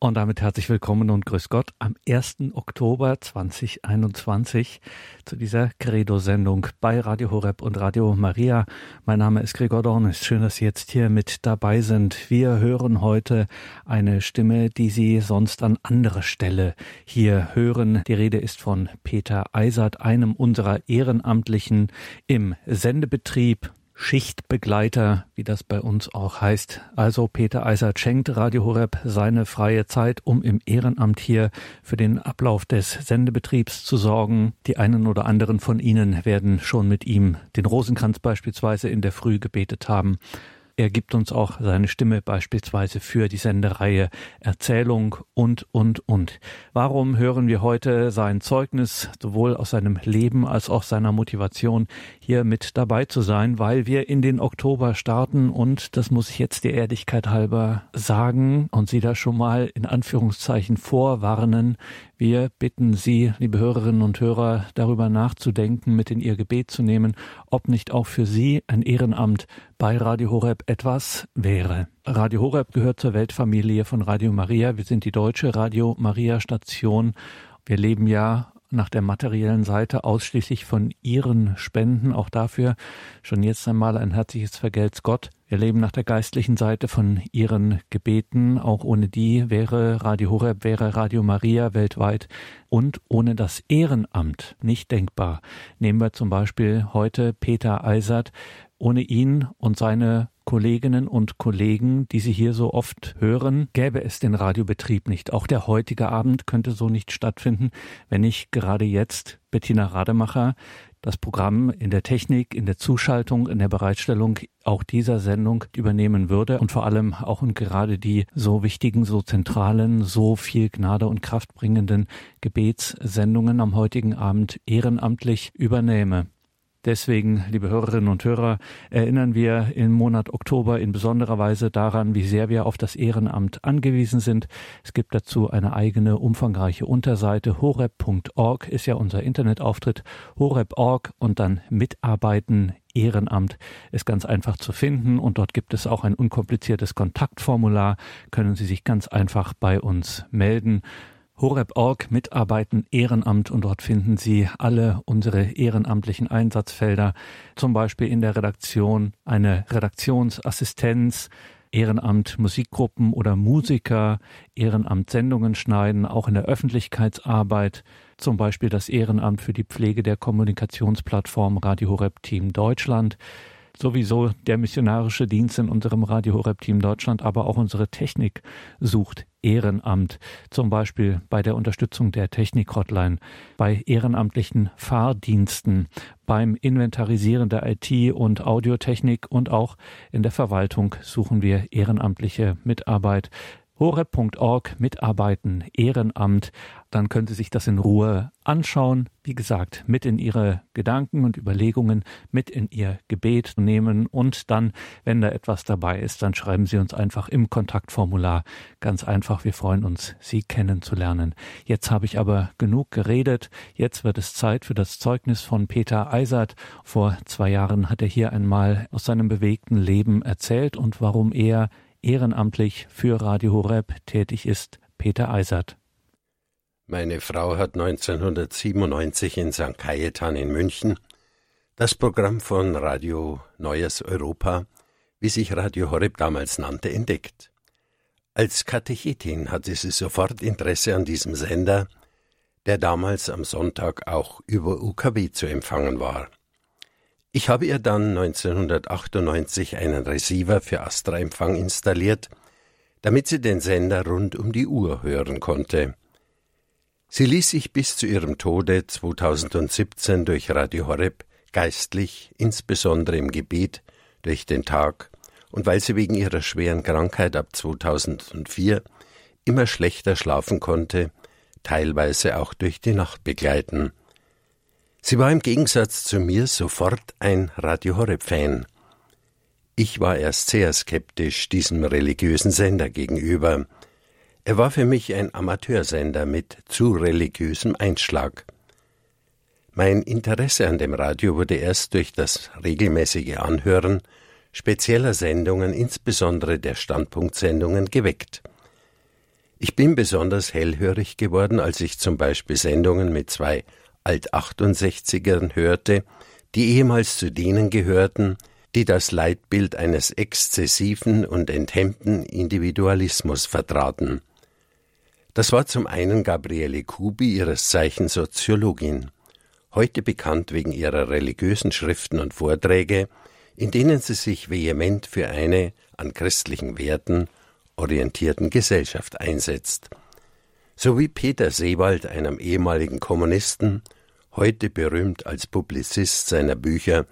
Und damit herzlich willkommen und grüß Gott am 1. Oktober 2021 zu dieser Credo-Sendung bei Radio Horeb und Radio Maria. Mein Name ist Gregor Dornis. Schön, dass Sie jetzt hier mit dabei sind. Wir hören heute eine Stimme, die Sie sonst an anderer Stelle hier hören. Die Rede ist von Peter Eisert, einem unserer Ehrenamtlichen im Sendebetrieb Schichtbegleiter, wie das bei uns auch heißt. Also Peter Eisert schenkt Radio Horeb seine freie Zeit, um im Ehrenamt hier für den Ablauf des Sendebetriebs zu sorgen. Die einen oder anderen von Ihnen werden schon mit ihm den Rosenkranz beispielsweise in der Früh gebetet haben. Er gibt uns auch seine Stimme beispielsweise für die Sendereihe Erzählung und, und, und. Warum hören wir heute sein Zeugnis sowohl aus seinem Leben als auch seiner Motivation hier mit dabei zu sein? Weil wir in den Oktober starten und das muss ich jetzt der Ehrlichkeit halber sagen und Sie da schon mal in Anführungszeichen vorwarnen. Wir bitten Sie, liebe Hörerinnen und Hörer, darüber nachzudenken, mit in Ihr Gebet zu nehmen, ob nicht auch für Sie ein Ehrenamt bei Radio Horeb etwas wäre. Radio Horeb gehört zur Weltfamilie von Radio Maria. Wir sind die deutsche Radio Maria Station. Wir leben ja nach der materiellen Seite ausschließlich von Ihren Spenden. Auch dafür schon jetzt einmal ein herzliches Vergelt's Gott. Wir leben nach der geistlichen Seite von Ihren Gebeten. Auch ohne die wäre Radio Horeb, wäre Radio Maria weltweit und ohne das Ehrenamt nicht denkbar. Nehmen wir zum Beispiel heute Peter Eisert. Ohne ihn und seine Kolleginnen und Kollegen, die Sie hier so oft hören, gäbe es den Radiobetrieb nicht. Auch der heutige Abend könnte so nicht stattfinden, wenn nicht gerade jetzt Bettina Rademacher das Programm in der Technik, in der Zuschaltung, in der Bereitstellung auch dieser Sendung übernehmen würde und vor allem auch und gerade die so wichtigen, so zentralen, so viel Gnade und Kraft bringenden Gebetssendungen am heutigen Abend ehrenamtlich übernehme. Deswegen, liebe Hörerinnen und Hörer, erinnern wir im Monat Oktober in besonderer Weise daran, wie sehr wir auf das Ehrenamt angewiesen sind. Es gibt dazu eine eigene umfangreiche Unterseite. horeb.org ist ja unser Internetauftritt. horeb.org und dann Mitarbeiten Ehrenamt ist ganz einfach zu finden und dort gibt es auch ein unkompliziertes Kontaktformular. Können Sie sich ganz einfach bei uns melden. Horeb.org Mitarbeiten Ehrenamt und dort finden Sie alle unsere ehrenamtlichen Einsatzfelder, zum Beispiel in der Redaktion eine Redaktionsassistenz, Ehrenamt Musikgruppen oder Musiker, Ehrenamt Sendungen schneiden, auch in der Öffentlichkeitsarbeit, zum Beispiel das Ehrenamt für die Pflege der Kommunikationsplattform Radio Horeb Team Deutschland, sowieso der missionarische Dienst in unserem Radio Horeb Team Deutschland, aber auch unsere Technik sucht Ehrenamt, zum Beispiel bei der Unterstützung der Technik-Hotline, bei ehrenamtlichen Fahrdiensten, beim Inventarisieren der IT- und Audiotechnik und auch in der Verwaltung suchen wir ehrenamtliche Mitarbeit horeb.org mitarbeiten, Ehrenamt, dann können Sie sich das in Ruhe anschauen. Wie gesagt, mit in Ihre Gedanken und Überlegungen, mit in Ihr Gebet nehmen und dann, wenn da etwas dabei ist, dann schreiben Sie uns einfach im Kontaktformular. Ganz einfach, wir freuen uns, Sie kennenzulernen. Jetzt habe ich aber genug geredet. Jetzt wird es Zeit für das Zeugnis von Peter Eisert. Vor zwei Jahren hat er hier einmal aus seinem bewegten Leben erzählt und warum er ehrenamtlich für Radio Horeb tätig ist, Peter Eisert. Meine Frau hat 1997 in St. Cajetan in München das Programm von Radio Neues Europa, wie sich Radio Horeb damals nannte, entdeckt. Als Katechetin hatte sie sofort Interesse an diesem Sender, der damals am Sonntag auch über UKW zu empfangen war. Ich habe ihr dann 1998 einen Receiver für Astra-Empfang installiert, damit sie den Sender rund um die Uhr hören konnte. Sie ließ sich bis zu ihrem Tode 2017 durch Radio Horeb geistlich, insbesondere im Gebet, durch den Tag und weil sie wegen ihrer schweren Krankheit ab 2004 immer schlechter schlafen konnte, teilweise auch durch die Nacht begleiten. Sie war im Gegensatz zu mir sofort ein Radio Horeb-Fan. Ich war erst sehr skeptisch diesem religiösen Sender gegenüber. Er war für mich ein Amateursender mit zu religiösem Einschlag. Mein Interesse an dem Radio wurde erst durch das regelmäßige Anhören spezieller Sendungen, insbesondere der Standpunktsendungen, geweckt. Ich bin besonders hellhörig geworden, als ich zum Beispiel Sendungen mit zwei Alt-68ern hörte, die ehemals zu denen gehörten, die das Leitbild eines exzessiven und enthemmten Individualismus vertraten. Das war zum einen Gabriele Kubi, ihres Zeichens Soziologin, heute bekannt wegen ihrer religiösen Schriften und Vorträge, in denen sie sich vehement für eine an christlichen Werten orientierten Gesellschaft einsetzt, sowie Peter Seewald, einem ehemaligen Kommunisten, heute berühmt als Publizist seiner Bücher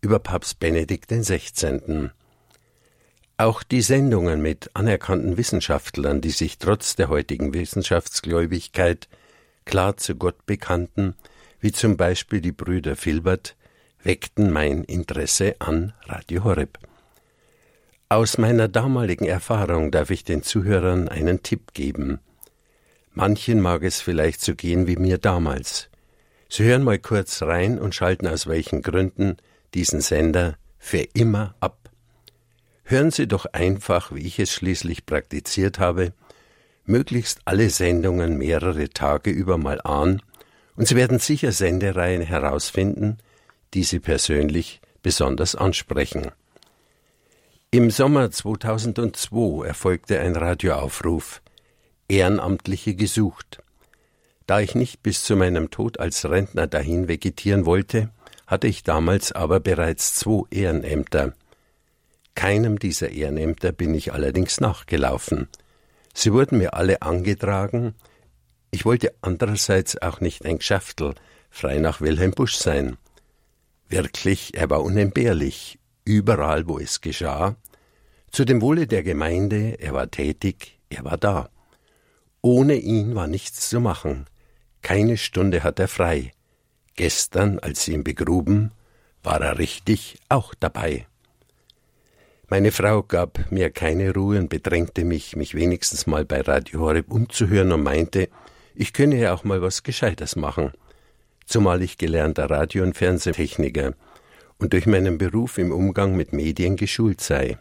über Papst Benedikt XVI. Auch die Sendungen mit anerkannten Wissenschaftlern, die sich trotz der heutigen Wissenschaftsgläubigkeit klar zu Gott bekannten, wie zum Beispiel die Brüder Filbert, weckten mein Interesse an Radio Horeb. Aus meiner damaligen Erfahrung darf ich den Zuhörern einen Tipp geben. Manchen mag es vielleicht so gehen wie mir damals. Sie hören mal kurz rein und schalten aus welchen Gründen diesen Sender für immer ab. Hören Sie doch einfach, wie ich es schließlich praktiziert habe, möglichst alle Sendungen mehrere Tage über mal an, und Sie werden sicher Sendereien herausfinden, die Sie persönlich besonders ansprechen. Im Sommer 2002 erfolgte ein Radioaufruf Ehrenamtliche gesucht. Da ich nicht bis zu meinem Tod als Rentner dahin vegetieren wollte, hatte ich damals aber bereits zwei Ehrenämter. Keinem dieser Ehrenämter bin ich allerdings nachgelaufen. Sie wurden mir alle angetragen, ich wollte andererseits auch nicht ein Geschäftel, frei nach Wilhelm Busch sein. Wirklich, er war unentbehrlich, überall, wo es geschah. Zu dem Wohle der Gemeinde, er war tätig, er war da. Ohne ihn war nichts zu machen. Keine Stunde hat er frei. Gestern, als sie ihn begruben, war er richtig auch dabei. Meine Frau gab mir keine Ruhe und bedrängte mich, mich wenigstens mal bei Radio Horeb umzuhören und meinte, ich könne ja auch mal was Gescheites machen. Zumal ich gelernter Radio- und Fernsehtechniker und durch meinen Beruf im Umgang mit Medien geschult sei.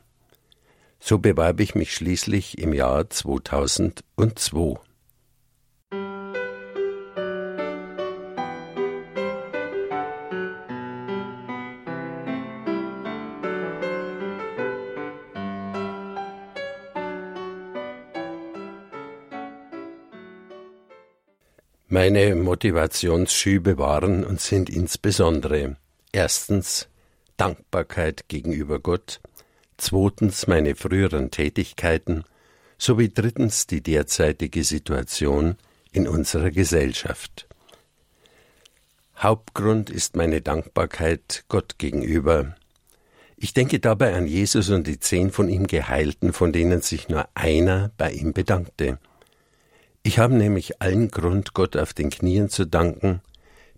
So bewarb ich mich schließlich im Jahr 2002. Meine Motivationsschübe waren und sind insbesondere erstens Dankbarkeit gegenüber Gott, zweitens meine früheren Tätigkeiten sowie drittens die derzeitige Situation in unserer Gesellschaft. Hauptgrund ist meine Dankbarkeit Gott gegenüber. Ich denke dabei an Jesus und die zehn von ihm Geheilten, von denen sich nur einer bei ihm bedankte. Ich habe nämlich allen Grund, Gott auf den Knien zu danken,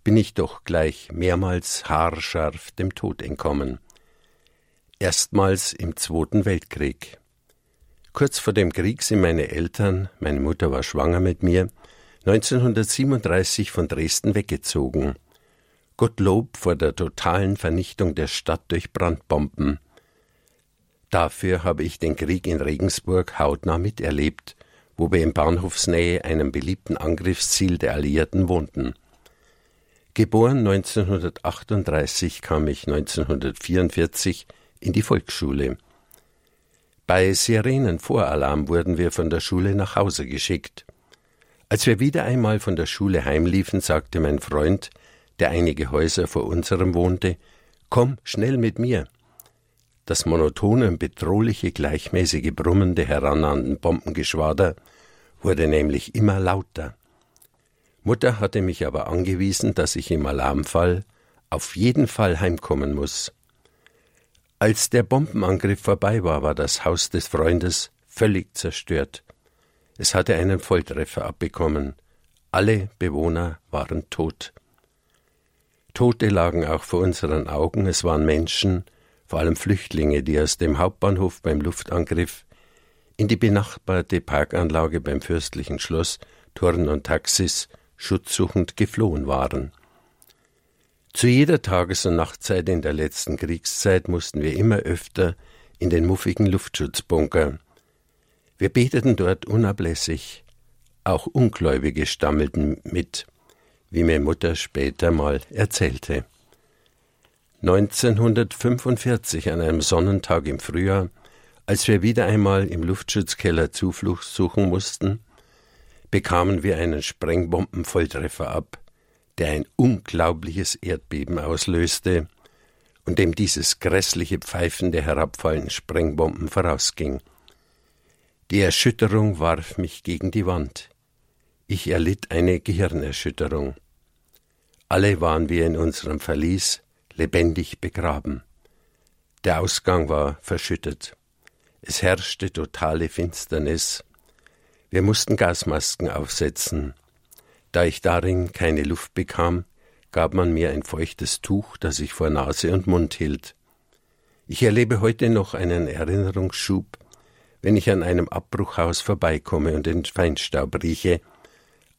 bin ich doch gleich mehrmals haarscharf dem Tod entkommen. Erstmals im Zweiten Weltkrieg. Kurz vor dem Krieg sind meine Eltern, meine Mutter war schwanger mit mir, 1937 von Dresden weggezogen. Gottlob vor der totalen Vernichtung der Stadt durch Brandbomben. Dafür habe ich den Krieg in Regensburg hautnah miterlebt wo wir in Bahnhofsnähe einem beliebten Angriffsziel der Alliierten wohnten. Geboren 1938 kam ich 1944 in die Volksschule. Bei Sirenenvoralarm wurden wir von der Schule nach Hause geschickt. Als wir wieder einmal von der Schule heimliefen, sagte mein Freund, der einige Häuser vor unserem wohnte, Komm schnell mit mir. Das monotone bedrohliche, gleichmäßige Brummen der herannahenden Bombengeschwader wurde nämlich immer lauter. Mutter hatte mich aber angewiesen, dass ich im Alarmfall auf jeden Fall heimkommen muss. Als der Bombenangriff vorbei war, war das Haus des Freundes völlig zerstört. Es hatte einen Volltreffer abbekommen. Alle Bewohner waren tot. Tote lagen auch vor unseren Augen, es waren Menschen, vor allem Flüchtlinge, die aus dem Hauptbahnhof beim Luftangriff in die benachbarte Parkanlage beim fürstlichen Schloss Turn und Taxis schutzsuchend geflohen waren. Zu jeder Tages- und Nachtzeit in der letzten Kriegszeit mussten wir immer öfter in den muffigen Luftschutzbunker. Wir beteten dort unablässig, Auch Ungläubige stammelten mit, wie mir Mutter später mal erzählte. 1945 an einem Sonnentag im Frühjahr, als wir wieder einmal im Luftschutzkeller Zuflucht suchen mussten, bekamen wir einen Sprengbombenvolltreffer ab, der ein unglaubliches Erdbeben auslöste und dem dieses grässliche Pfeifen der herabfallenden Sprengbomben vorausging. Die Erschütterung warf mich gegen die Wand. Ich erlitt eine Gehirnerschütterung. Alle waren wir in unserem Verlies lebendig begraben. Der Ausgang war verschüttet. Es herrschte totale Finsternis. Wir mussten Gasmasken aufsetzen. Da ich darin keine Luft bekam, gab man mir ein feuchtes Tuch, das ich vor Nase und Mund hielt. Ich erlebe heute noch einen Erinnerungsschub, wenn ich an einem Abbruchhaus vorbeikomme und den Feinstaub rieche,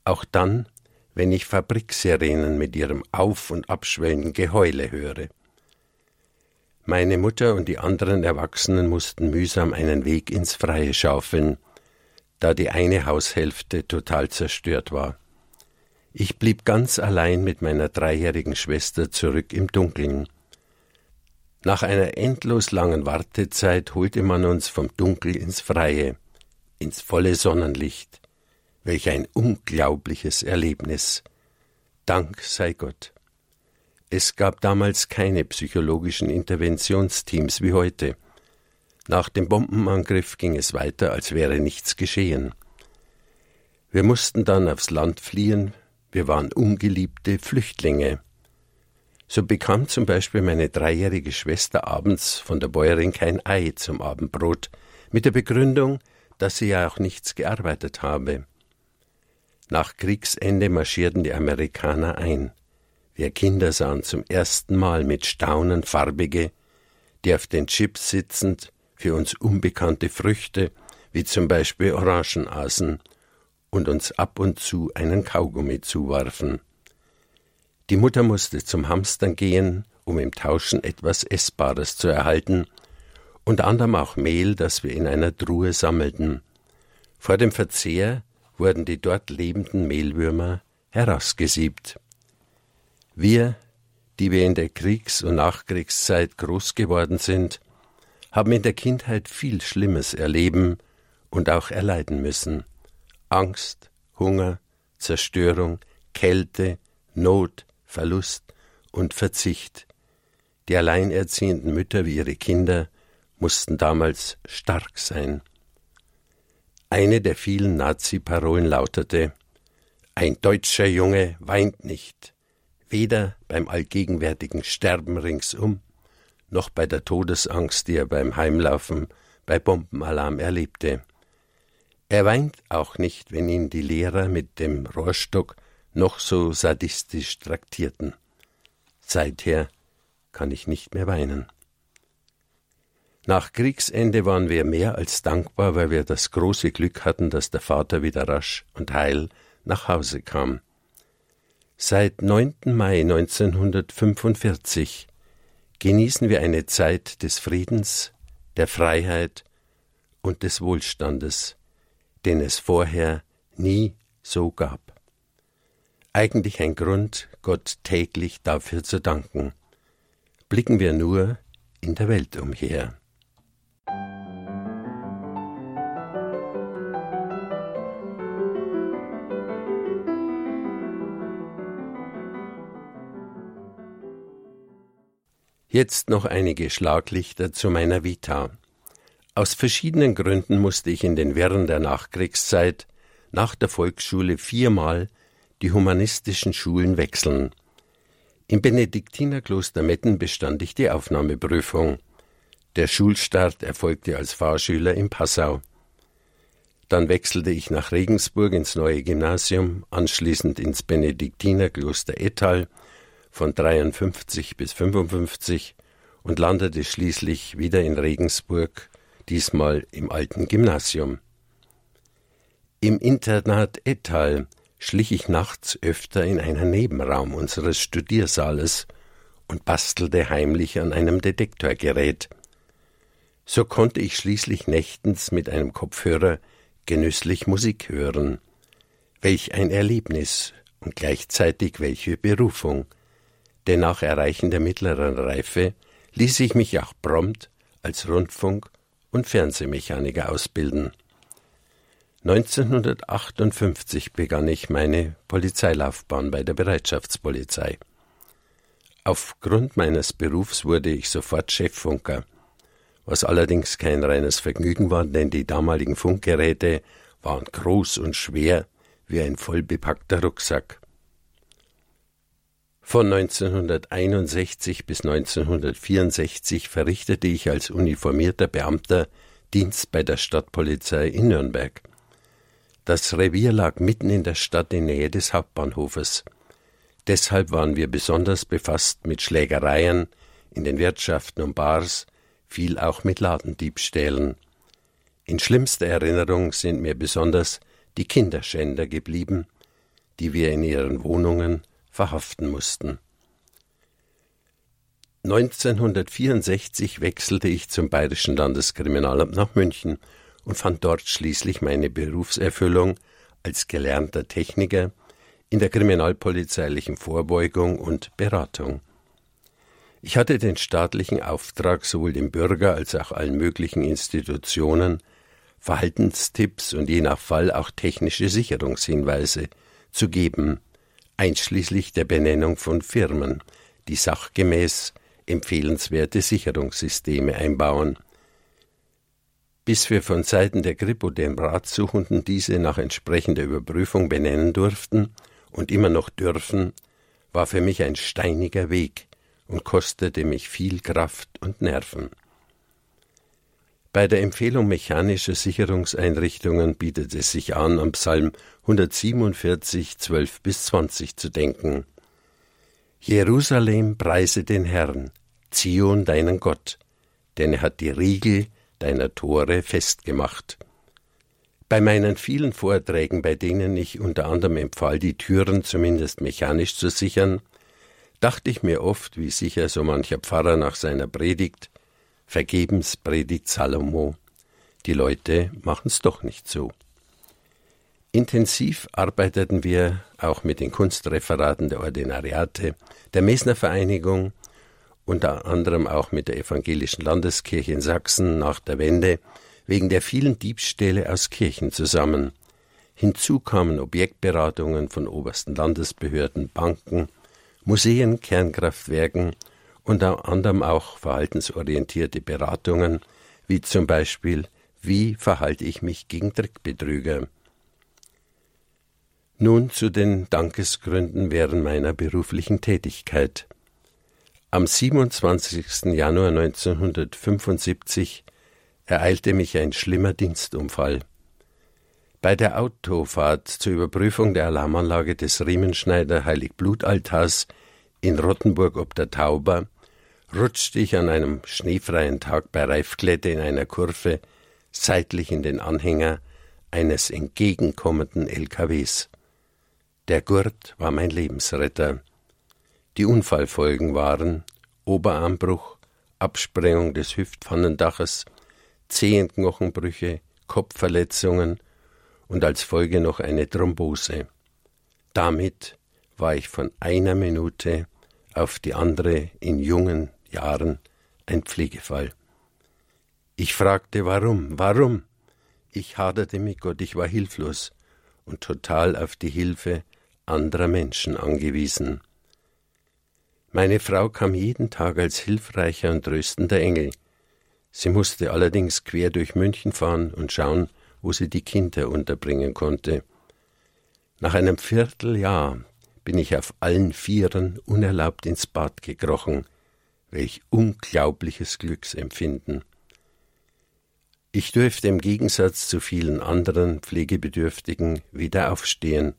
auch dann, wenn ich Fabriksirenen mit ihrem auf- und abschwellenden Geheule höre. Meine Mutter und die anderen Erwachsenen mussten mühsam einen Weg ins Freie schaufeln, da die eine Haushälfte total zerstört war. Ich blieb ganz allein mit meiner dreijährigen Schwester zurück im Dunkeln. Nach einer endlos langen Wartezeit holte man uns vom Dunkel ins Freie, ins volle Sonnenlicht. Welch ein unglaubliches Erlebnis. Dank sei Gott. Es gab damals keine psychologischen Interventionsteams wie heute. Nach dem Bombenangriff ging es weiter, als wäre nichts geschehen. Wir mussten dann aufs Land fliehen, wir waren ungeliebte Flüchtlinge. So bekam zum Beispiel meine dreijährige Schwester abends von der Bäuerin kein Ei zum Abendbrot, mit der Begründung, dass sie ja auch nichts gearbeitet habe. Nach Kriegsende marschierten die Amerikaner ein. Wir Kinder sahen zum ersten Mal mit Staunen farbige, die auf den Chips sitzend für uns unbekannte Früchte, wie zum Beispiel Orangen aßen und uns ab und zu einen Kaugummi zuwarfen. Die Mutter musste zum Hamstern gehen, um im Tauschen etwas Essbares zu erhalten, unter anderem auch Mehl, das wir in einer Truhe sammelten. Vor dem Verzehr wurden die dort lebenden Mehlwürmer herausgesiebt. Wir, die wir in der Kriegs- und Nachkriegszeit groß geworden sind, haben in der Kindheit viel Schlimmes erleben und auch erleiden müssen. Angst, Hunger, Zerstörung, Kälte, Not, Verlust und Verzicht. Die alleinerziehenden Mütter wie ihre Kinder mussten damals stark sein. Eine der vielen Nazi-Parolen lautete Ein deutscher Junge weint nicht, weder beim allgegenwärtigen Sterben ringsum, noch bei der Todesangst, die er beim Heimlaufen bei Bombenalarm erlebte. Er weint auch nicht, wenn ihn die Lehrer mit dem Rohrstock noch so sadistisch traktierten. Seither kann ich nicht mehr weinen. Nach Kriegsende waren wir mehr als dankbar, weil wir das große Glück hatten, dass der Vater wieder rasch und heil nach Hause kam. Seit 9. Mai 1945 genießen wir eine Zeit des Friedens, der Freiheit und des Wohlstandes den es vorher nie so gab. Eigentlich ein Grund, Gott täglich dafür zu danken. Blicken wir nur in der Welt umher. Jetzt noch einige Schlaglichter zu meiner Vita. Aus verschiedenen Gründen musste ich in den Wirren der Nachkriegszeit nach der Volksschule viermal die humanistischen Schulen wechseln. Im Benediktinerkloster Metten bestand ich die Aufnahmeprüfung. Der Schulstart erfolgte als Fahrschüler in Passau. Dann wechselte ich nach Regensburg ins neue Gymnasium, anschließend ins Benediktinerkloster Ettal von 53 bis 55 und landete schließlich wieder in Regensburg diesmal im alten Gymnasium. Im Internat Ettal schlich ich nachts öfter in einen Nebenraum unseres Studiersaales und bastelte heimlich an einem Detektorgerät. So konnte ich schließlich nächtens mit einem Kopfhörer genüsslich Musik hören. Welch ein Erlebnis und gleichzeitig welche Berufung. Denn nach Erreichen der mittleren Reife ließ ich mich auch prompt als Rundfunk- und Fernsehmechaniker ausbilden. 1958 begann ich meine Polizeilaufbahn bei der Bereitschaftspolizei. Aufgrund meines Berufs wurde ich sofort Cheffunker, was allerdings kein reines Vergnügen war, denn die damaligen Funkgeräte waren groß und schwer wie ein vollbepackter Rucksack. Von 1961 bis 1964 verrichtete ich als uniformierter Beamter Dienst bei der Stadtpolizei in Nürnberg. Das Revier lag mitten in der Stadt in Nähe des Hauptbahnhofes. Deshalb waren wir besonders befasst mit Schlägereien in den Wirtschaften und Bars, viel auch mit Ladendiebstählen. In schlimmster Erinnerung sind mir besonders die Kinderschänder geblieben, die wir in ihren Wohnungen verhaften mussten. 1964 wechselte ich zum Bayerischen Landeskriminalamt nach München und fand dort schließlich meine Berufserfüllung als gelernter Techniker in der kriminalpolizeilichen Vorbeugung und Beratung. Ich hatte den staatlichen Auftrag, sowohl dem Bürger als auch allen möglichen Institutionen Verhaltenstipps und je nach Fall auch technische Sicherungshinweise zu geben, einschließlich der Benennung von Firmen, die sachgemäß empfehlenswerte Sicherungssysteme einbauen, bis wir von Seiten der Kripo den Ratsuchenden diese nach entsprechender Überprüfung benennen durften und immer noch dürfen, war für mich ein steiniger Weg und kostete mich viel Kraft und Nerven. Bei der Empfehlung mechanischer Sicherungseinrichtungen bietet es sich an, am Psalm 147, 12 bis 20 zu denken. Jerusalem preise den Herrn, Zion deinen Gott, denn er hat die Riegel deiner Tore festgemacht. Bei meinen vielen Vorträgen, bei denen ich unter anderem empfahl, die Türen zumindest mechanisch zu sichern, dachte ich mir oft, wie sicher so mancher Pfarrer nach seiner Predigt, Vergebens predigt Salomo. Die Leute machen's doch nicht so. Intensiv arbeiteten wir auch mit den Kunstreferaten der Ordinariate, der Mesner Vereinigung, unter anderem auch mit der Evangelischen Landeskirche in Sachsen nach der Wende, wegen der vielen Diebstähle aus Kirchen zusammen. Hinzu kamen Objektberatungen von obersten Landesbehörden, Banken, Museen, Kernkraftwerken unter anderem auch verhaltensorientierte Beratungen, wie zum Beispiel Wie verhalte ich mich gegen Trickbetrüger? Nun zu den Dankesgründen während meiner beruflichen Tätigkeit. Am 27. Januar 1975 ereilte mich ein schlimmer Dienstunfall. Bei der Autofahrt zur Überprüfung der Alarmanlage des Riemenschneider Heiligblutaltars in Rottenburg ob der Tauber rutschte ich an einem schneefreien Tag bei Reifglätte in einer Kurve seitlich in den Anhänger eines entgegenkommenden LKWs. Der Gurt war mein Lebensretter. Die Unfallfolgen waren Oberarmbruch, Absprengung des Hüftpfannendaches, Zehenknochenbrüche, Kopfverletzungen und als Folge noch eine Thrombose. Damit war ich von einer Minute auf die andere in jungen Jahren ein Pflegefall. Ich fragte warum, warum? Ich haderte mit Gott, ich war hilflos und total auf die Hilfe anderer Menschen angewiesen. Meine Frau kam jeden Tag als hilfreicher und tröstender Engel. Sie musste allerdings quer durch München fahren und schauen, wo sie die Kinder unterbringen konnte. Nach einem Vierteljahr bin ich auf allen Vieren unerlaubt ins Bad gekrochen, Welch unglaubliches Glücksempfinden. Ich dürfte im Gegensatz zu vielen anderen Pflegebedürftigen wieder aufstehen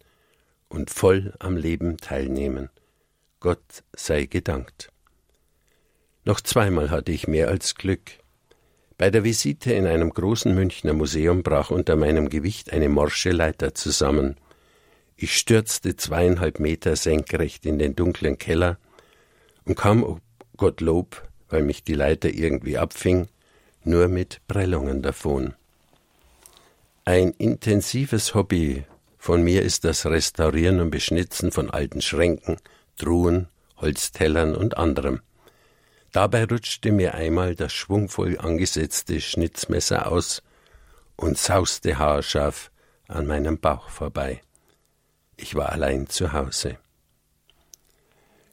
und voll am Leben teilnehmen. Gott sei gedankt. Noch zweimal hatte ich mehr als Glück. Bei der Visite in einem großen Münchner Museum brach unter meinem Gewicht eine morsche Leiter zusammen. Ich stürzte zweieinhalb Meter senkrecht in den dunklen Keller und kam Gottlob, weil mich die Leiter irgendwie abfing, nur mit Prellungen davon. Ein intensives Hobby von mir ist das Restaurieren und Beschnitzen von alten Schränken, Truhen, Holztellern und anderem. Dabei rutschte mir einmal das schwungvoll angesetzte Schnitzmesser aus und sauste haarscharf an meinem Bauch vorbei. Ich war allein zu Hause.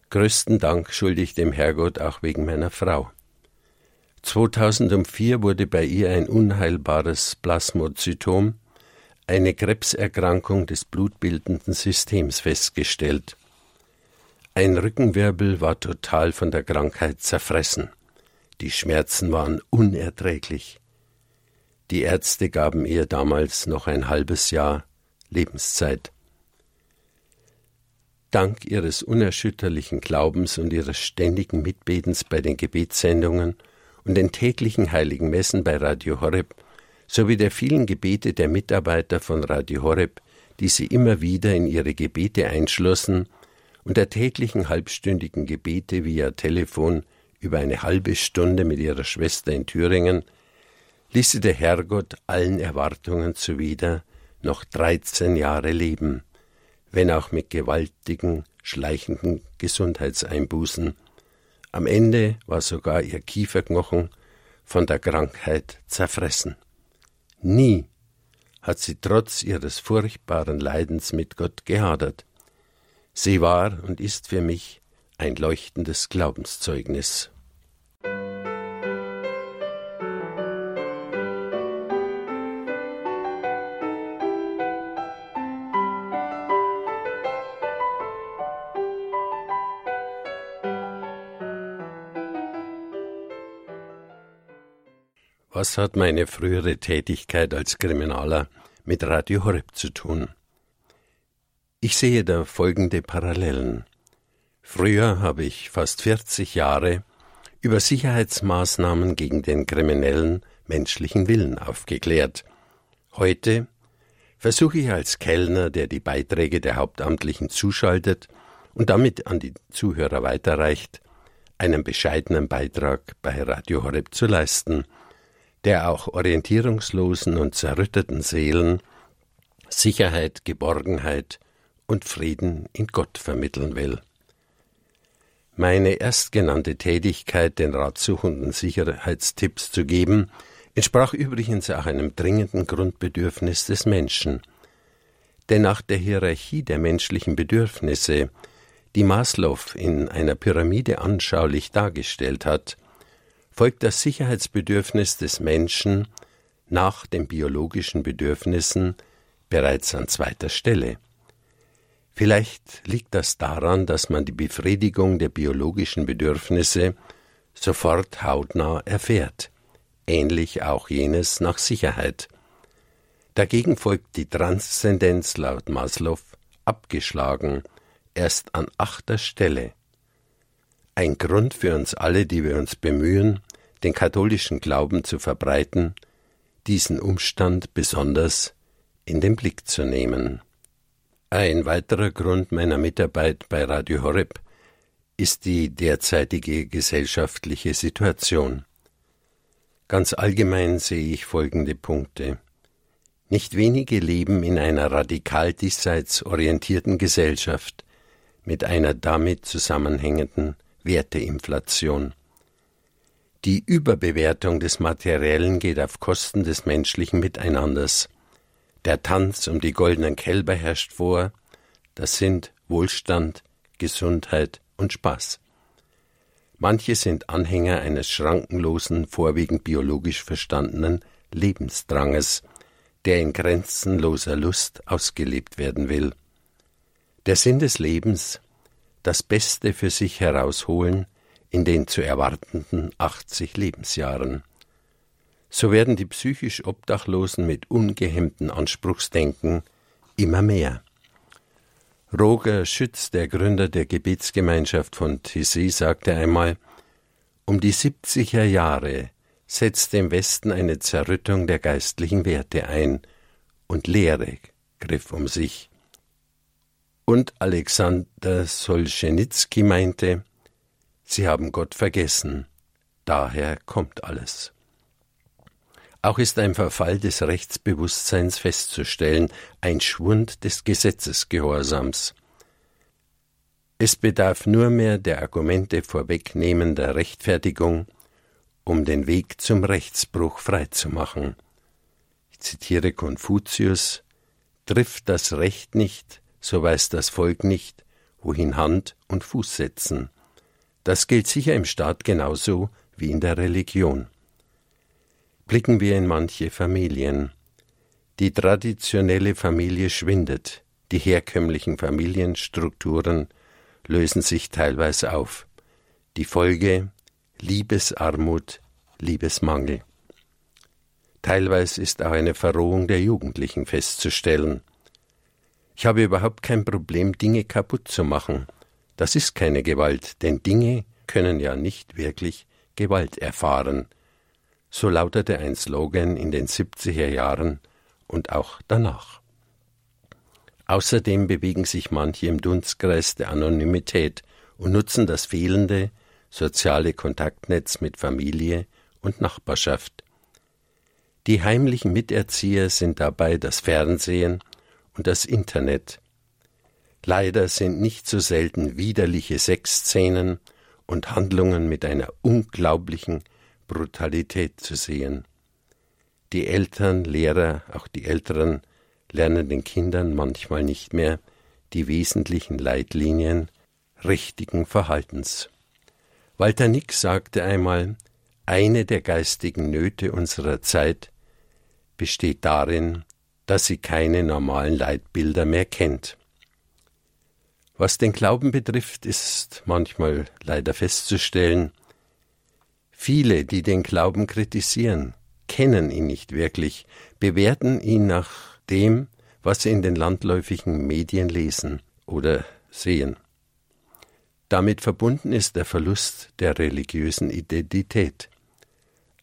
Größten Dank schulde ich dem Herrgott auch wegen meiner Frau. 2004 wurde bei ihr ein unheilbares Plasmozytom, eine Krebserkrankung des blutbildenden Systems festgestellt. Ein Rückenwirbel war total von der Krankheit zerfressen. Die Schmerzen waren unerträglich. Die Ärzte gaben ihr damals noch ein halbes Jahr Lebenszeit. Dank ihres unerschütterlichen Glaubens und ihres ständigen Mitbetens bei den Gebetssendungen und den täglichen heiligen Messen bei Radio Horeb sowie der vielen Gebete der Mitarbeiter von Radio Horeb, die sie immer wieder in ihre Gebete einschlossen, und der täglichen halbstündigen Gebete via Telefon über eine halbe Stunde mit ihrer Schwester in Thüringen, ließ sie der Herrgott allen Erwartungen zuwider noch dreizehn Jahre leben, wenn auch mit gewaltigen, schleichenden Gesundheitseinbußen, am Ende war sogar ihr Kieferknochen von der Krankheit zerfressen. Nie hat sie trotz ihres furchtbaren Leidens mit Gott gehadert. Sie war und ist für mich ein leuchtendes Glaubenszeugnis. Was hat meine frühere Tätigkeit als Kriminaler mit Radio Horeb zu tun? Ich sehe da folgende Parallelen. Früher habe ich fast 40 Jahre über Sicherheitsmaßnahmen gegen den kriminellen menschlichen Willen aufgeklärt. Heute versuche ich als Kellner, der die Beiträge der Hauptamtlichen zuschaltet und damit an die Zuhörer weiterreicht, einen bescheidenen Beitrag bei Radio Horeb zu leisten – der auch orientierungslosen und zerrütteten Seelen Sicherheit, Geborgenheit und Frieden in Gott vermitteln will. Meine erstgenannte Tätigkeit, den ratsuchenden Sicherheitstipps zu geben, entsprach übrigens auch einem dringenden Grundbedürfnis des Menschen. Denn nach der Hierarchie der menschlichen Bedürfnisse, die Maslow in einer Pyramide anschaulich dargestellt hat, folgt das Sicherheitsbedürfnis des Menschen nach den biologischen Bedürfnissen bereits an zweiter Stelle. Vielleicht liegt das daran, dass man die Befriedigung der biologischen Bedürfnisse sofort hautnah erfährt, ähnlich auch jenes nach Sicherheit. Dagegen folgt die Transzendenz laut Maslow abgeschlagen erst an achter Stelle. Ein Grund für uns alle, die wir uns bemühen, den katholischen Glauben zu verbreiten, diesen Umstand besonders in den Blick zu nehmen. Ein weiterer Grund meiner Mitarbeit bei Radio Horeb ist die derzeitige gesellschaftliche Situation. Ganz allgemein sehe ich folgende Punkte. Nicht wenige leben in einer radikal diesseits orientierten Gesellschaft mit einer damit zusammenhängenden Werteinflation. Die Überbewertung des Materiellen geht auf Kosten des menschlichen Miteinanders. Der Tanz um die goldenen Kälber herrscht vor, das sind Wohlstand, Gesundheit und Spaß. Manche sind Anhänger eines schrankenlosen, vorwiegend biologisch verstandenen Lebensdranges, der in grenzenloser Lust ausgelebt werden will. Der Sinn des Lebens, das Beste für sich herausholen, in den zu erwartenden 80 Lebensjahren. So werden die psychisch Obdachlosen mit ungehemmtem Anspruchsdenken immer mehr. Roger Schütz, der Gründer der Gebetsgemeinschaft von Tissé, sagte einmal, um die 70er Jahre setzte im Westen eine Zerrüttung der geistlichen Werte ein und Lehre griff um sich. Und Alexander Solschenitsky meinte, Sie haben Gott vergessen, daher kommt alles. Auch ist ein Verfall des Rechtsbewusstseins festzustellen, ein Schwund des Gesetzesgehorsams. Es bedarf nur mehr der Argumente vorwegnehmender Rechtfertigung, um den Weg zum Rechtsbruch freizumachen. Ich zitiere Konfuzius Trifft das Recht nicht, so weiß das Volk nicht, wohin Hand und Fuß setzen. Das gilt sicher im Staat genauso wie in der Religion. Blicken wir in manche Familien. Die traditionelle Familie schwindet, die herkömmlichen Familienstrukturen lösen sich teilweise auf. Die Folge Liebesarmut, Liebesmangel. Teilweise ist auch eine Verrohung der Jugendlichen festzustellen. Ich habe überhaupt kein Problem, Dinge kaputt zu machen. Das ist keine Gewalt, denn Dinge können ja nicht wirklich Gewalt erfahren. So lautete ein Slogan in den 70er Jahren und auch danach. Außerdem bewegen sich manche im Dunstkreis der Anonymität und nutzen das fehlende soziale Kontaktnetz mit Familie und Nachbarschaft. Die heimlichen Miterzieher sind dabei das Fernsehen und das Internet. Leider sind nicht so selten widerliche Sexszenen und Handlungen mit einer unglaublichen Brutalität zu sehen. Die Eltern, Lehrer, auch die Älteren lernen den Kindern manchmal nicht mehr die wesentlichen Leitlinien richtigen Verhaltens. Walter Nick sagte einmal, eine der geistigen Nöte unserer Zeit besteht darin, dass sie keine normalen Leitbilder mehr kennt. Was den Glauben betrifft, ist manchmal leider festzustellen, viele, die den Glauben kritisieren, kennen ihn nicht wirklich, bewerten ihn nach dem, was sie in den landläufigen Medien lesen oder sehen. Damit verbunden ist der Verlust der religiösen Identität.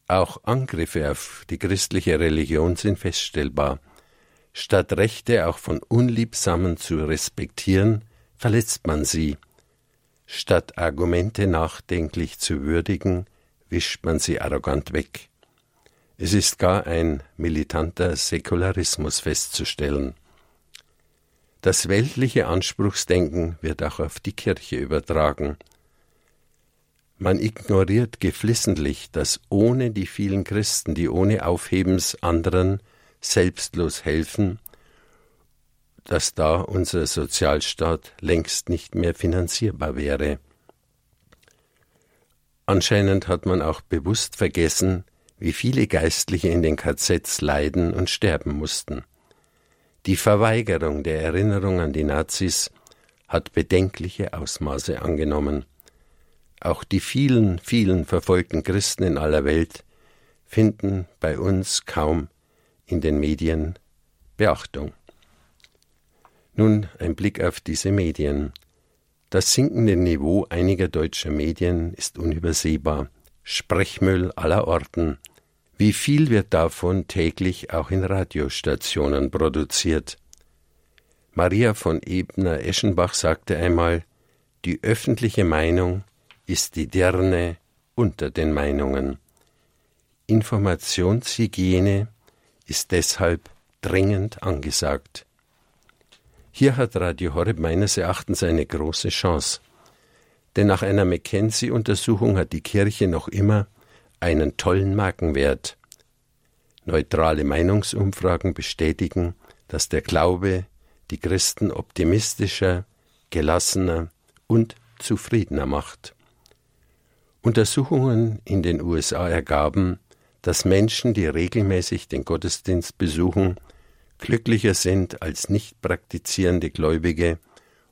Auch Angriffe auf die christliche Religion sind feststellbar. Statt Rechte auch von Unliebsamen zu respektieren, verletzt man sie. Statt Argumente nachdenklich zu würdigen, wischt man sie arrogant weg. Es ist gar ein militanter Säkularismus festzustellen. Das weltliche Anspruchsdenken wird auch auf die Kirche übertragen. Man ignoriert geflissentlich, dass ohne die vielen Christen, die ohne Aufhebens anderen selbstlos helfen, dass da unser Sozialstaat längst nicht mehr finanzierbar wäre. Anscheinend hat man auch bewusst vergessen, wie viele Geistliche in den KZs leiden und sterben mussten. Die Verweigerung der Erinnerung an die Nazis hat bedenkliche Ausmaße angenommen. Auch die vielen, vielen verfolgten Christen in aller Welt finden bei uns kaum in den Medien Beachtung. Nun ein Blick auf diese Medien. Das sinkende Niveau einiger deutscher Medien ist unübersehbar. Sprechmüll aller Orten. Wie viel wird davon täglich auch in Radiostationen produziert? Maria von Ebner-Eschenbach sagte einmal, die öffentliche Meinung ist die Dirne unter den Meinungen. Informationshygiene ist deshalb dringend angesagt. Hier hat Radio Horeb meines Erachtens eine große Chance. Denn nach einer McKenzie-Untersuchung hat die Kirche noch immer einen tollen Markenwert. Neutrale Meinungsumfragen bestätigen, dass der Glaube die Christen optimistischer, gelassener und zufriedener macht. Untersuchungen in den USA ergaben, dass Menschen, die regelmäßig den Gottesdienst besuchen, glücklicher sind als nicht praktizierende Gläubige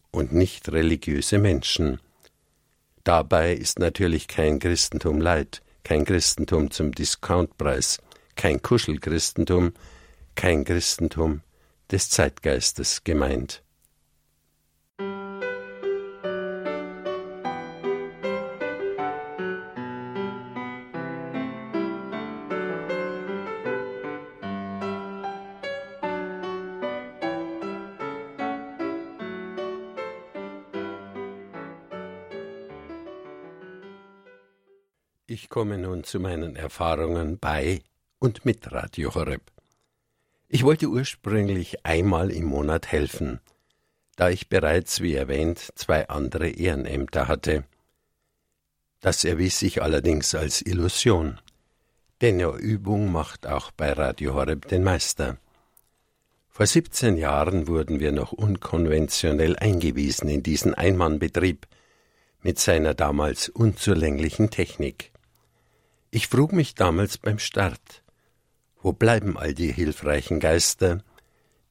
und nicht religiöse Menschen. Dabei ist natürlich kein Christentum leid, kein Christentum zum Discountpreis, kein Kuschelchristentum, kein Christentum des Zeitgeistes gemeint. Komme nun zu meinen Erfahrungen bei und mit Radio Horeb. Ich wollte ursprünglich einmal im Monat helfen, da ich bereits, wie erwähnt, zwei andere Ehrenämter hatte. Das erwies sich allerdings als Illusion, denn Übung macht auch bei Radio Horeb den Meister. Vor 17 Jahren wurden wir noch unkonventionell eingewiesen in diesen Einmannbetrieb mit seiner damals unzulänglichen Technik. Ich frug mich damals beim Start, wo bleiben all die hilfreichen Geister,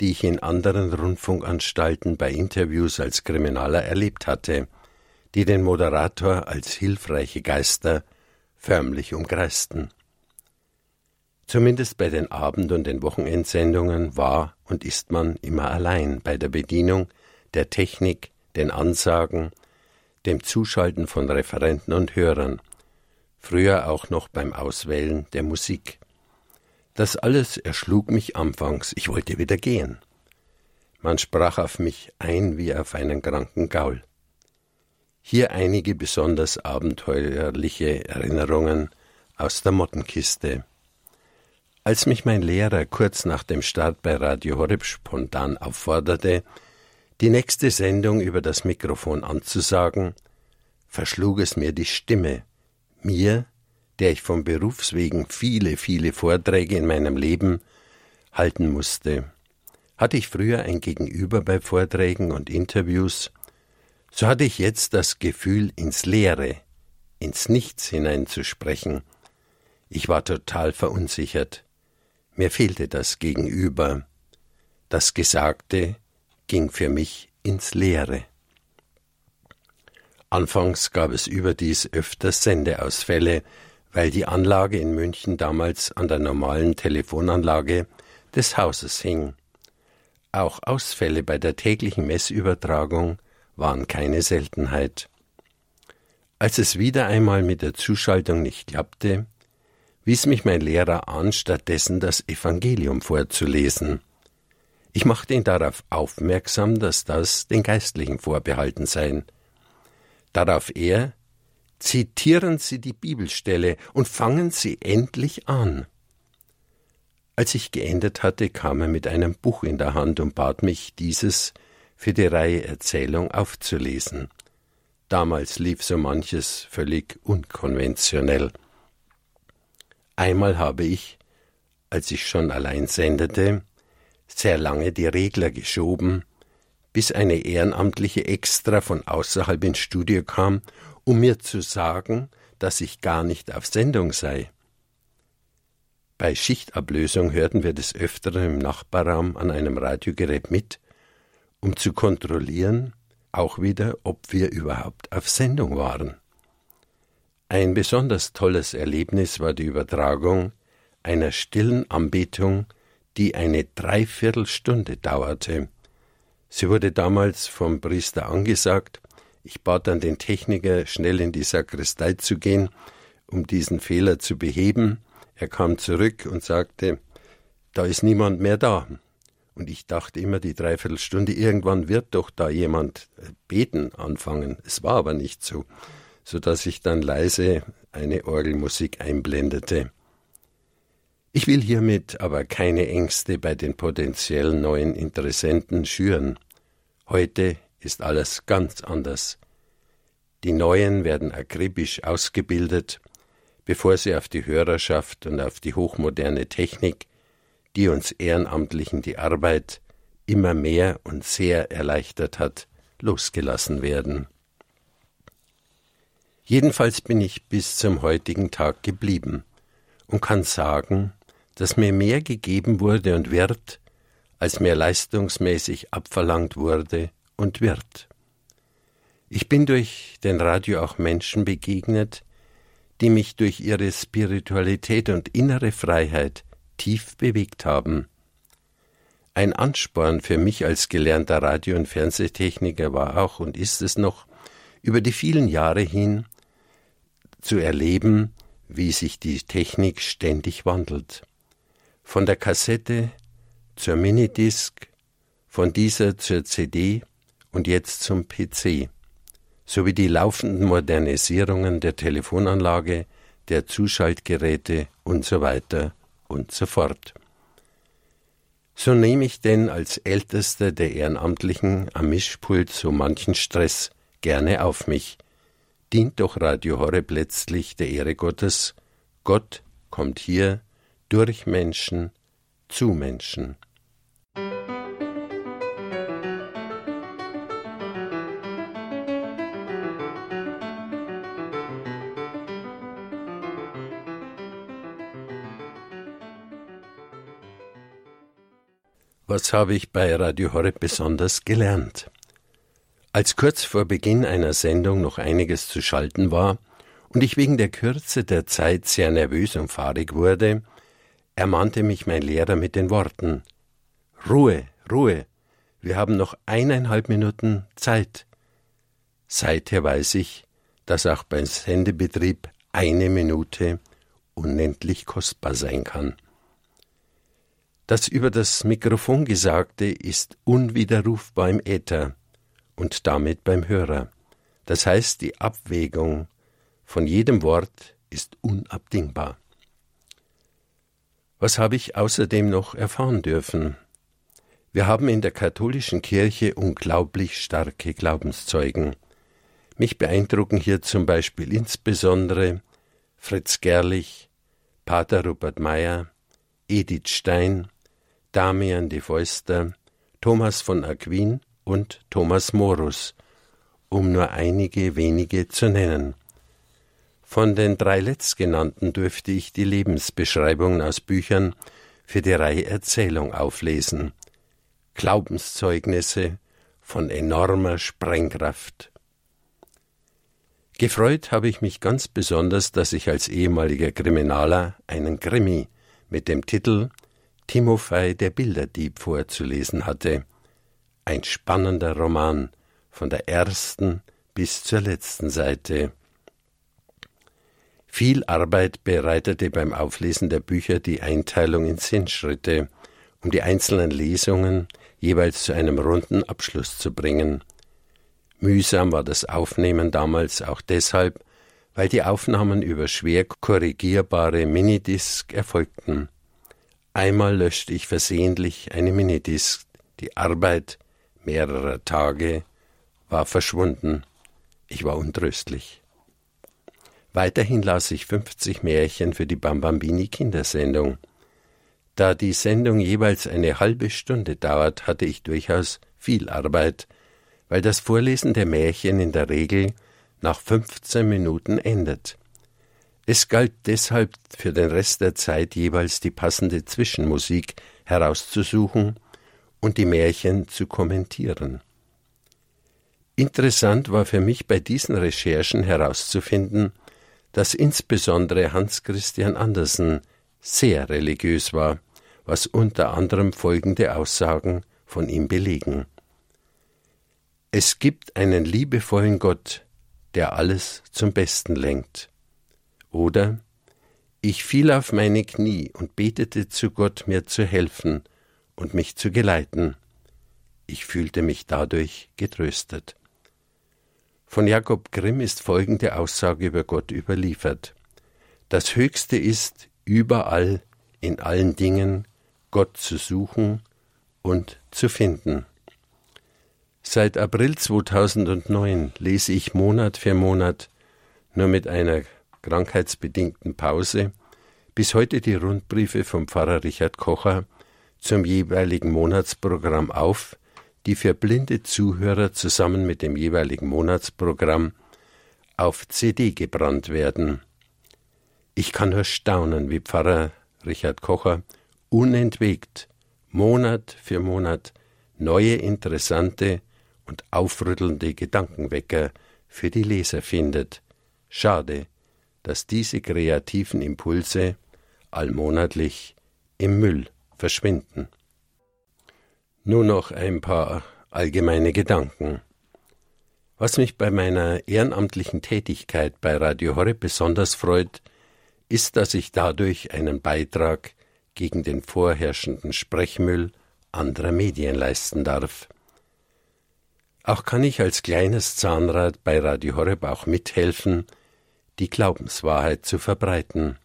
die ich in anderen Rundfunkanstalten bei Interviews als Kriminaler erlebt hatte, die den Moderator als hilfreiche Geister förmlich umkreisten. Zumindest bei den Abend- und den Wochenendsendungen war und ist man immer allein bei der Bedienung, der Technik, den Ansagen, dem Zuschalten von Referenten und Hörern, früher auch noch beim Auswählen der Musik. Das alles erschlug mich anfangs, ich wollte wieder gehen. Man sprach auf mich ein wie auf einen kranken Gaul. Hier einige besonders abenteuerliche Erinnerungen aus der Mottenkiste. Als mich mein Lehrer kurz nach dem Start bei Radio Horeb spontan aufforderte, die nächste Sendung über das Mikrofon anzusagen, verschlug es mir die Stimme, mir, der ich vom Berufswegen viele, viele Vorträge in meinem Leben halten musste. Hatte ich früher ein Gegenüber bei Vorträgen und Interviews, so hatte ich jetzt das Gefühl, ins Leere, ins Nichts hineinzusprechen. Ich war total verunsichert. Mir fehlte das Gegenüber. Das Gesagte ging für mich ins Leere. Anfangs gab es überdies öfters Sendeausfälle, weil die Anlage in München damals an der normalen Telefonanlage des Hauses hing. Auch Ausfälle bei der täglichen Messübertragung waren keine Seltenheit. Als es wieder einmal mit der Zuschaltung nicht klappte, wies mich mein Lehrer an, stattdessen das Evangelium vorzulesen. Ich machte ihn darauf aufmerksam, dass das den Geistlichen vorbehalten sei. Darauf er, zitieren Sie die Bibelstelle und fangen Sie endlich an. Als ich geendet hatte, kam er mit einem Buch in der Hand und bat mich, dieses für die Reihe Erzählung aufzulesen. Damals lief so manches völlig unkonventionell. Einmal habe ich, als ich schon allein sendete, sehr lange die Regler geschoben, bis eine Ehrenamtliche extra von außerhalb ins Studio kam, um mir zu sagen, dass ich gar nicht auf Sendung sei. Bei Schichtablösung hörten wir des Öfteren im Nachbarraum an einem Radiogerät mit, um zu kontrollieren, auch wieder, ob wir überhaupt auf Sendung waren. Ein besonders tolles Erlebnis war die Übertragung einer stillen Anbetung, die eine Dreiviertelstunde dauerte. Sie wurde damals vom Priester angesagt. Ich bat dann den Techniker, schnell in die Sakristei zu gehen, um diesen Fehler zu beheben. Er kam zurück und sagte, da ist niemand mehr da. Und ich dachte immer, die Dreiviertelstunde, irgendwann wird doch da jemand äh, beten anfangen. Es war aber nicht so, so dass ich dann leise eine Orgelmusik einblendete. Ich will hiermit aber keine Ängste bei den potenziell neuen Interessenten schüren. Heute ist alles ganz anders. Die Neuen werden akribisch ausgebildet, bevor sie auf die Hörerschaft und auf die hochmoderne Technik die uns Ehrenamtlichen die Arbeit immer mehr und sehr erleichtert hat, losgelassen werden. Jedenfalls bin ich bis zum heutigen Tag geblieben und kann sagen, dass mir mehr gegeben wurde und wird, als mir leistungsmäßig abverlangt wurde und wird. Ich bin durch den Radio auch Menschen begegnet, die mich durch ihre Spiritualität und innere Freiheit tief bewegt haben. Ein Ansporn für mich als gelernter Radio- und Fernsehtechniker war auch und ist es noch, über die vielen Jahre hin zu erleben, wie sich die Technik ständig wandelt. Von der Kassette zur Minidisc, von dieser zur CD und jetzt zum PC, sowie die laufenden Modernisierungen der Telefonanlage, der Zuschaltgeräte und so weiter und so fort. So nehme ich denn als Ältester der Ehrenamtlichen am Mischpult so manchen Stress gerne auf mich. Dient doch Radio Horeb letztlich der Ehre Gottes. Gott kommt hier durch Menschen zu Menschen. Was habe ich bei Radio Horeb besonders gelernt? Als kurz vor Beginn einer Sendung noch einiges zu schalten war und ich wegen der Kürze der Zeit sehr nervös und fahrig wurde, ermahnte mich mein Lehrer mit den Worten Ruhe, Ruhe, wir haben noch eineinhalb Minuten Zeit. Seither weiß ich, dass auch beim Sendebetrieb eine Minute unendlich kostbar sein kann. Das über das Mikrofon Gesagte ist unwiderrufbar im Äther und damit beim Hörer. Das heißt, die Abwägung von jedem Wort ist unabdingbar. Was habe ich außerdem noch erfahren dürfen? Wir haben in der katholischen Kirche unglaublich starke Glaubenszeugen. Mich beeindrucken hier zum Beispiel insbesondere Fritz Gerlich, Pater Rupert Meyer, Edith Stein, Damian de Feuster, Thomas von Aquin und Thomas Morus, um nur einige wenige zu nennen. Von den drei letztgenannten dürfte ich die Lebensbeschreibungen aus Büchern für die Reihe Erzählung auflesen. Glaubenszeugnisse von enormer Sprengkraft. Gefreut habe ich mich ganz besonders, dass ich als ehemaliger Kriminaler einen Krimi mit dem Titel Timofei der Bilderdieb vorzulesen hatte. Ein spannender Roman von der ersten bis zur letzten Seite. Viel Arbeit bereitete beim Auflesen der Bücher die Einteilung in Sinnschritte, um die einzelnen Lesungen jeweils zu einem runden Abschluss zu bringen. Mühsam war das Aufnehmen damals auch deshalb, weil die Aufnahmen über schwer korrigierbare Minidisc erfolgten. Einmal löschte ich versehentlich eine Minidisc. Die Arbeit mehrerer Tage war verschwunden. Ich war untröstlich. Weiterhin las ich 50 Märchen für die Bambambini Kindersendung. Da die Sendung jeweils eine halbe Stunde dauert, hatte ich durchaus viel Arbeit, weil das Vorlesen der Märchen in der Regel nach 15 Minuten endet. Es galt deshalb für den Rest der Zeit jeweils die passende Zwischenmusik herauszusuchen und die Märchen zu kommentieren. Interessant war für mich bei diesen Recherchen herauszufinden, dass insbesondere Hans Christian Andersen sehr religiös war, was unter anderem folgende Aussagen von ihm belegen. Es gibt einen liebevollen Gott, der alles zum Besten lenkt. Oder ich fiel auf meine Knie und betete zu Gott, mir zu helfen und mich zu geleiten. Ich fühlte mich dadurch getröstet. Von Jakob Grimm ist folgende Aussage über Gott überliefert. Das Höchste ist, überall, in allen Dingen, Gott zu suchen und zu finden. Seit April 2009 lese ich Monat für Monat nur mit einer krankheitsbedingten Pause bis heute die Rundbriefe vom Pfarrer Richard Kocher zum jeweiligen Monatsprogramm auf, die für blinde Zuhörer zusammen mit dem jeweiligen Monatsprogramm auf CD gebrannt werden. Ich kann nur staunen, wie Pfarrer Richard Kocher unentwegt Monat für Monat neue interessante und aufrüttelnde Gedankenwecker für die Leser findet. Schade, dass diese kreativen Impulse allmonatlich im Müll verschwinden. Nur noch ein paar allgemeine Gedanken. Was mich bei meiner ehrenamtlichen Tätigkeit bei Radio Horeb besonders freut, ist, dass ich dadurch einen Beitrag gegen den vorherrschenden Sprechmüll anderer Medien leisten darf. Auch kann ich als kleines Zahnrad bei Radio Horeb auch mithelfen, die Glaubenswahrheit zu verbreiten.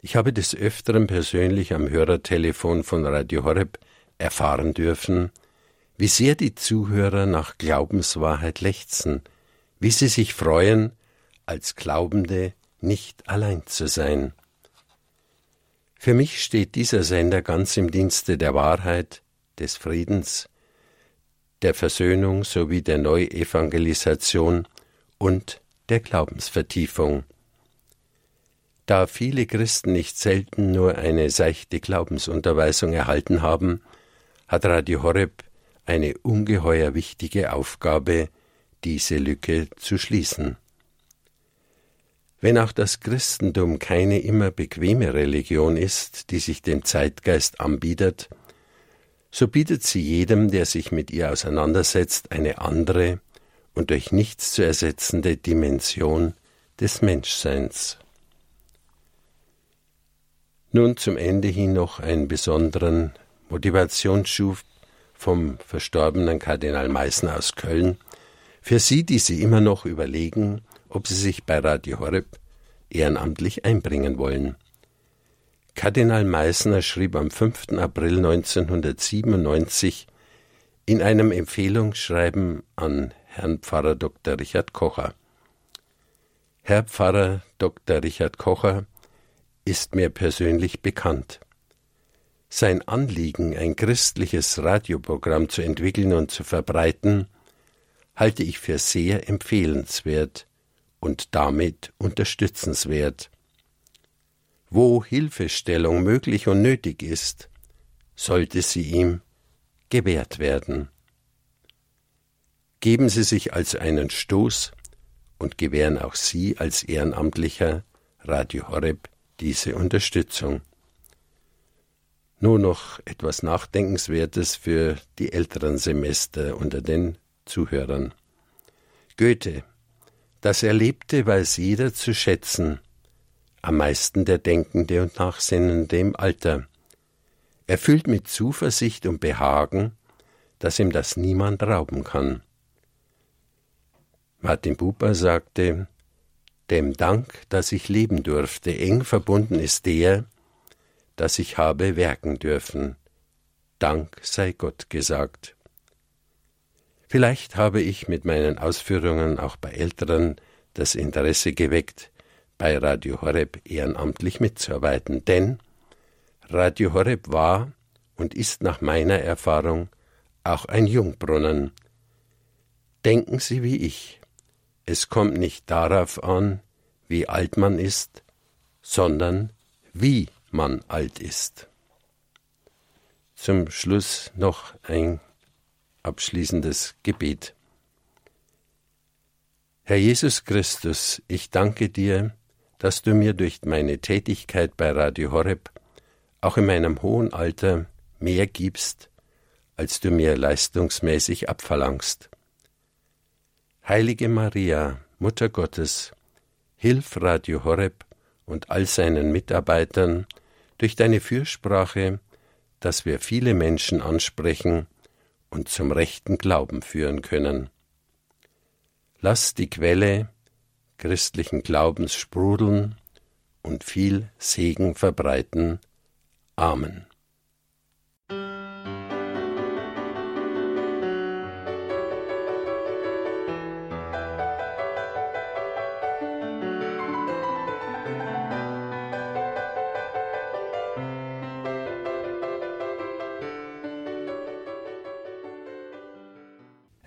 Ich habe des Öfteren persönlich am Hörertelefon von Radio Horeb erfahren dürfen, wie sehr die Zuhörer nach Glaubenswahrheit lechzen, wie sie sich freuen, als Glaubende nicht allein zu sein. Für mich steht dieser Sender ganz im Dienste der Wahrheit, des Friedens, der Versöhnung sowie der Neuevangelisation und der Glaubensvertiefung. Da viele Christen nicht selten nur eine seichte Glaubensunterweisung erhalten haben, hat Radio Horeb eine ungeheuer wichtige Aufgabe, diese Lücke zu schließen. Wenn auch das Christentum keine immer bequeme Religion ist, die sich dem Zeitgeist anbietet, so bietet sie jedem, der sich mit ihr auseinandersetzt, eine andere und durch nichts zu ersetzende Dimension des Menschseins. Nun zum Ende hin noch einen besonderen Motivationsschub vom verstorbenen Kardinal Meißner aus Köln, für Sie, die Sie immer noch überlegen, ob Sie sich bei Radio Horeb ehrenamtlich einbringen wollen. Kardinal Meissner schrieb am 5. April 1997 in einem Empfehlungsschreiben an Herrn Pfarrer Dr. Richard Kocher. Herr Pfarrer Dr. Richard Kocher ist mir persönlich bekannt. Sein Anliegen, ein christliches Radioprogramm zu entwickeln und zu verbreiten, halte ich für sehr empfehlenswert und damit unterstützenswert. Wo Hilfestellung möglich und nötig ist, sollte sie ihm gewährt werden. Geben Sie sich also einen Stoß und gewähren auch Sie als Ehrenamtlicher Radio Horeb diese Unterstützung. Nur noch etwas Nachdenkenswertes für die älteren Semester unter den Zuhörern. Goethe, das Erlebte weiß jeder zu schätzen, am meisten der Denkende und Nachsinnende im Alter. Erfüllt mit Zuversicht und Behagen, dass ihm das niemand rauben kann. Martin Buber sagte, dem Dank, dass ich leben durfte, eng verbunden ist der, dass ich habe werken dürfen. Dank sei Gott gesagt. Vielleicht habe ich mit meinen Ausführungen auch bei Älteren das Interesse geweckt, bei Radio Horeb ehrenamtlich mitzuarbeiten, denn Radio Horeb war und ist nach meiner Erfahrung auch ein Jungbrunnen. Denken Sie wie ich. Es kommt nicht darauf an, wie alt man ist, sondern wie man alt ist. Zum Schluss noch ein abschließendes Gebet. Herr Jesus Christus, ich danke dir, dass du mir durch meine Tätigkeit bei Radio Horeb auch in meinem hohen Alter mehr gibst, als du mir leistungsmäßig abverlangst. Heilige Maria, Mutter Gottes, hilf Radio Horeb und all seinen Mitarbeitern durch deine Fürsprache, dass wir viele Menschen ansprechen und zum rechten Glauben führen können. Lass die Quelle christlichen Glaubens sprudeln und viel Segen verbreiten. Amen.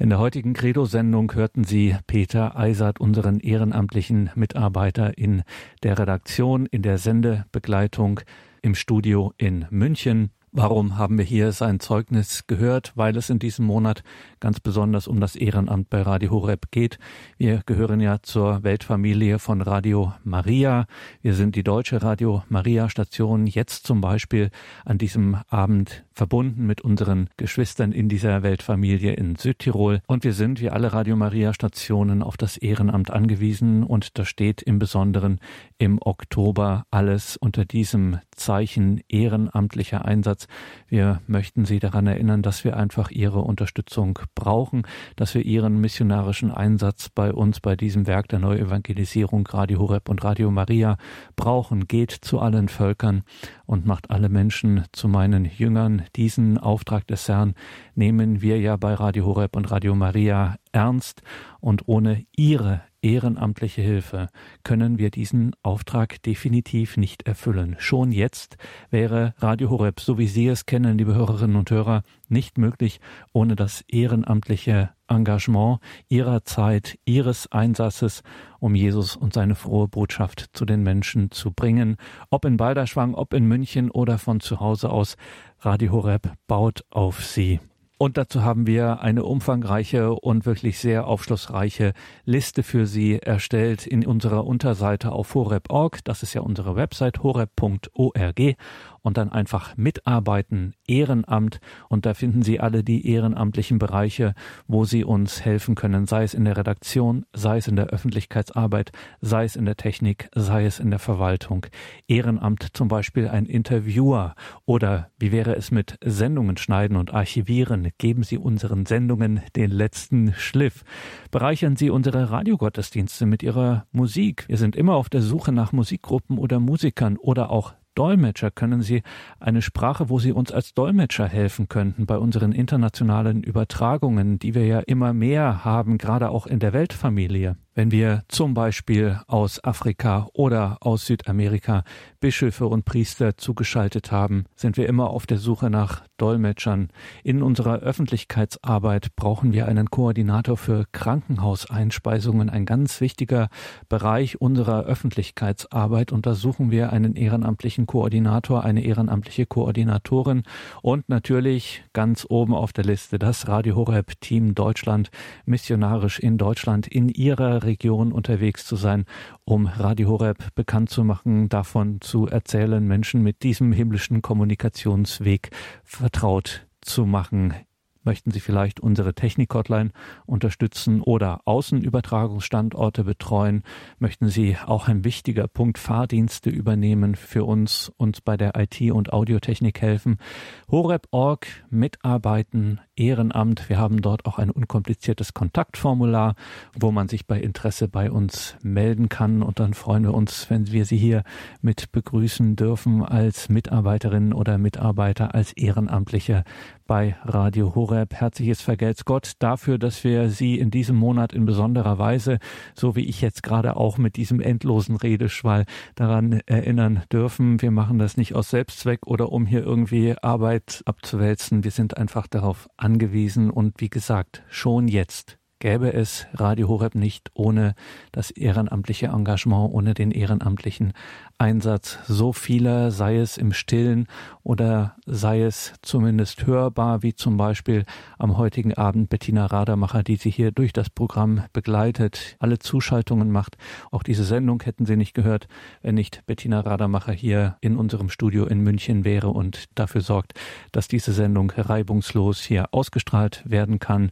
In der heutigen Credo-Sendung hörten Sie Peter Eisert, unseren ehrenamtlichen Mitarbeiter in der Redaktion, in der Sendebegleitung im Studio in München. Warum haben wir hier sein Zeugnis gehört? Weil es in diesem Monat ganz besonders um das Ehrenamt bei Radio Horeb geht. Wir gehören ja zur Weltfamilie von Radio Maria. Wir sind die deutsche Radio Maria Station. Jetzt zum Beispiel an diesem Abend verbunden mit unseren Geschwistern in dieser Weltfamilie in Südtirol. Und wir sind, wie alle Radio Maria Stationen, auf das Ehrenamt angewiesen. Und da steht im Besonderen im Oktober alles unter diesem Zeichen ehrenamtlicher Einsatz. Wir möchten Sie daran erinnern, dass wir einfach Ihre Unterstützung brauchen, dass wir Ihren missionarischen Einsatz bei uns, bei diesem Werk der Neuevangelisierung, Radio Horeb und Radio Maria brauchen. Geht zu allen Völkern und macht alle Menschen zu meinen Jüngern. Diesen Auftrag des Herrn nehmen wir ja bei Radio Horeb und Radio Maria ernst und ohne Ihre ehrenamtliche Hilfe können wir diesen Auftrag definitiv nicht erfüllen. Schon jetzt wäre Radio Horeb, so wie Sie es kennen, liebe Hörerinnen und Hörer, nicht möglich ohne das ehrenamtliche Engagement Ihrer Zeit, Ihres Einsatzes, um Jesus und seine frohe Botschaft zu den Menschen zu bringen. Ob in Balderschwang, ob in München oder von zu Hause aus, Radio Horeb baut auf Sie. Und dazu haben wir eine umfangreiche und wirklich sehr aufschlussreiche Liste für Sie erstellt in unserer Unterseite auf horeb.org. Das ist ja unsere Website horeb.org und dann einfach mitarbeiten, Ehrenamt. Und da finden Sie alle die ehrenamtlichen Bereiche, wo Sie uns helfen können, sei es in der Redaktion, sei es in der Öffentlichkeitsarbeit, sei es in der Technik, sei es in der Verwaltung. Ehrenamt zum Beispiel ein Interviewer oder wie wäre es mit Sendungen schneiden und archivieren? Geben Sie unseren Sendungen den letzten Schliff. Bereichern Sie unsere Radiogottesdienste mit Ihrer Musik. Wir sind immer auf der Suche nach Musikgruppen oder Musikern oder auch Dolmetscher? Können Sie eine Sprache, wo Sie uns als Dolmetscher helfen könnten bei unseren internationalen Übertragungen, die wir ja immer mehr haben, gerade auch in der Weltfamilie? Wenn wir zum Beispiel aus Afrika oder aus Südamerika Bischöfe und Priester zugeschaltet haben, sind wir immer auf der Suche nach Dolmetschern. In unserer Öffentlichkeitsarbeit brauchen wir einen Koordinator für Krankenhauseinspeisungen, ein ganz wichtiger Bereich unserer Öffentlichkeitsarbeit. Und da suchen wir einen ehrenamtlichen Koordinator, eine ehrenamtliche Koordinatorin und natürlich ganz oben auf der Liste das Radio Horeb Team Deutschland, missionarisch in Deutschland in ihrer Region unterwegs zu sein, um Radio Horeb bekannt zu machen, davon zu erzählen, Menschen mit diesem himmlischen Kommunikationsweg vertraut zu machen. Möchten Sie vielleicht unsere Technik-Hotline unterstützen oder Außenübertragungsstandorte betreuen? Möchten Sie auch ein wichtiger Punkt Fahrdienste übernehmen für uns, uns bei der IT und Audiotechnik helfen? Horeb.org mitarbeiten, Ehrenamt. Wir haben dort auch ein unkompliziertes Kontaktformular, wo man sich bei Interesse bei uns melden kann. Und dann freuen wir uns, wenn wir Sie hier mit begrüßen dürfen als Mitarbeiterin oder Mitarbeiter, als Ehrenamtliche bei Radio Horeb. Herzliches Vergelt's Gott dafür, dass wir Sie in diesem Monat in besonderer Weise, so wie ich jetzt gerade auch mit diesem endlosen Redeschwall daran erinnern dürfen. Wir machen das nicht aus Selbstzweck oder um hier irgendwie Arbeit abzuwälzen. Wir sind einfach darauf angewiesen und wie gesagt, schon jetzt gäbe es Radio Horeb nicht ohne das ehrenamtliche Engagement, ohne den ehrenamtlichen Einsatz so vieler, sei es im Stillen oder sei es zumindest hörbar, wie zum Beispiel am heutigen Abend Bettina Radermacher, die Sie hier durch das Programm begleitet, alle Zuschaltungen macht. Auch diese Sendung hätten Sie nicht gehört, wenn nicht Bettina Radermacher hier in unserem Studio in München wäre und dafür sorgt, dass diese Sendung reibungslos hier ausgestrahlt werden kann.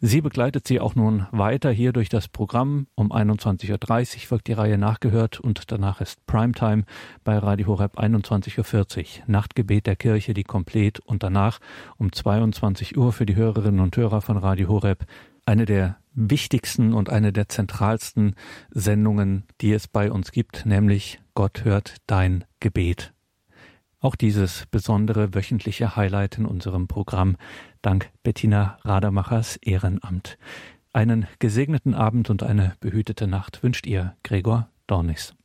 Sie begleitet Sie auch nun weiter hier durch das Programm. Um 21.30 Uhr folgt die Reihe nachgehört und danach ist Primetime bei Radio Horeb 21.40 Uhr. Nachtgebet der Kirche, die komplett und danach um 22 Uhr für die Hörerinnen und Hörer von Radio Horeb eine der wichtigsten und eine der zentralsten Sendungen, die es bei uns gibt, nämlich Gott hört dein Gebet. Auch dieses besondere wöchentliche Highlight in unserem Programm dank Bettina Rademachers Ehrenamt. Einen gesegneten Abend und eine behütete Nacht wünscht ihr Gregor Dornis.